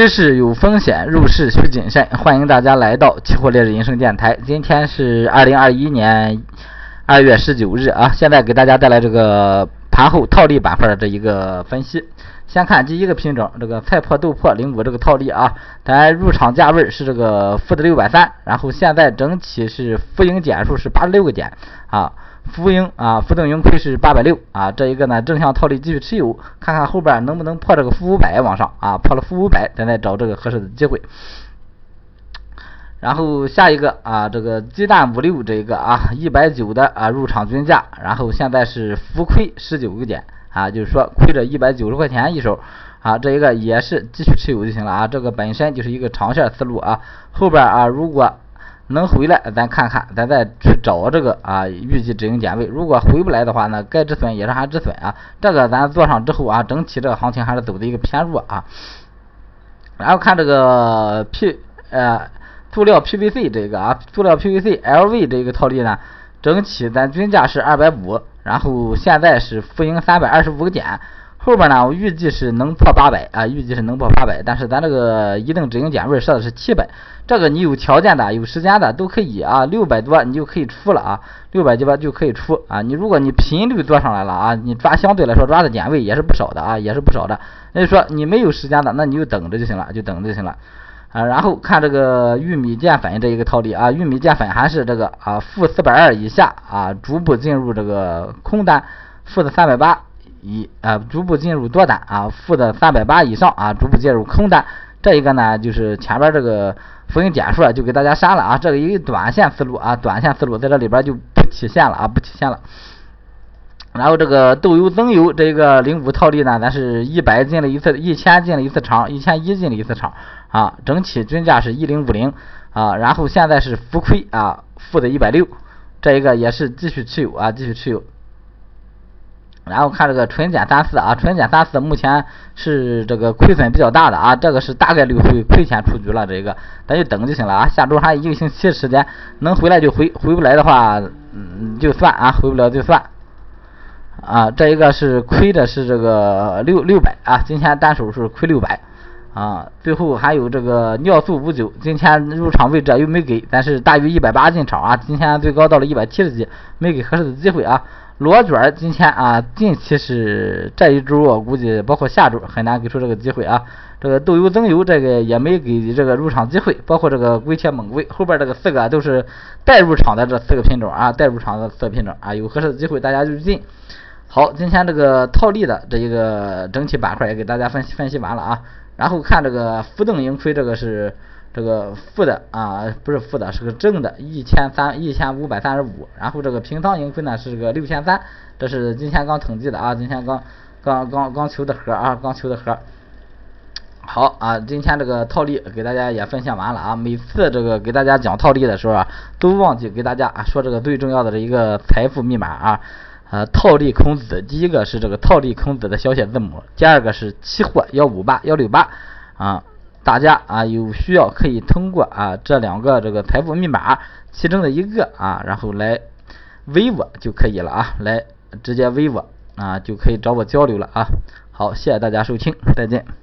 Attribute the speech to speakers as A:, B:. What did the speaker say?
A: 知识有风险，入市需谨慎。欢迎大家来到期货烈日人生电台。今天是二零二一年二月十九日啊，现在给大家带来这个盘后套利板块的这一个分析。先看第一个品种，这个菜粕豆粕零五这个套利啊，咱入场价位是这个负的六百三，然后现在整体是浮盈点数是八十六个点啊。浮盈啊，浮动盈亏是八百六啊，这一个呢正向套利继续持有，看看后边能不能破这个负五百往上啊，破了负五百，咱再找这个合适的机会。然后下一个啊，这个鸡蛋五六这一个啊，一百九的啊入场均价，然后现在是浮亏十九个点啊，就是说亏着一百九十块钱一手啊，这一个也是继续持有就行了啊，这个本身就是一个长线思路啊，后边啊如果。能回来，咱看看，咱再去找这个啊预计止盈点位。如果回不来的话呢，该止损也是还止损啊。这个咱做上之后啊，整体这个行情还是走的一个偏弱啊。然后看这个 P 呃塑料 PVC 这个啊，塑料 PVC LV 这个套利呢，整体咱均价是二百五，然后现在是浮盈三百二十五个点。后边呢，我预计是能破八百啊，预计是能破八百，但是咱这个一定止盈点位设的是七百，这个你有条件的、有时间的都可以啊，六百多你就可以出了啊，六百几百就可以出啊，你如果你频率做上来了啊，你抓相对来说抓的点位也是不少的啊，也是不少的，那就说你没有时间的，那你就等着就行了，就等着就行了啊，然后看这个玉米淀粉这一个套利啊，玉米淀粉还是这个啊负四百二以下啊，逐步进入这个空单，负的三百八。以啊，逐步进入多单啊，负的三百八以上啊，逐步进入空单。这一个呢，就是前边这个浮盈点数啊，就给大家删了啊。这个一个短线思路啊，短线思路在这里边就不体现了啊，不体现了。然后这个豆油增油这一个零五套利呢，咱是一百进了一次，一千进了一次场，一千一进了一次场啊，整体均价是一零五零啊，然后现在是浮亏啊，负的一百六，这一个也是继续持有啊，继续持有。然后看这个纯碱三四啊，纯碱三四目前是这个亏损比较大的啊，这个是大概率会亏钱出局了，这个咱就等就行了啊。下周还有一个星期的时间，能回来就回，回不来的话，嗯，就算啊，回不了就算。啊，这一个是亏的是这个六六百啊，今天单手是亏六百啊。最后还有这个尿素五九，今天入场位置又没给，但是大于一百八进场啊，今天最高到了一百七十几，没给合适的机会啊。螺卷今天啊，近期是这一周我估计包括下周很难给出这个机会啊。这个豆油增油这个也没给这个入场机会，包括这个硅铁锰硅后边这个四个都是待入场的这四个品种啊，待入场的四个品种啊，有合适的机会大家就进。好，今天这个套利的这一个整体板块也给大家分析分析完了啊，然后看这个浮动盈亏这个是。这个负的啊，不是负的，是个正的，一千三一千五百三十五。然后这个平仓盈亏呢是个六千三，这是今天刚统计的啊，今天刚刚刚刚求的和啊，刚求的和。好啊，今天这个套利给大家也分享完了啊。每次这个给大家讲套利的时候啊，都忘记给大家啊说这个最重要的这一个财富密码啊，啊，套利孔子，第一个是这个套利孔子的小写字母，第二个是期货幺五八幺六八啊。大家啊有需要可以通过啊这两个这个财富密码其中的一个啊，然后来微我就可以了啊，来直接微我啊就可以找我交流了啊。好，谢谢大家收听，再见。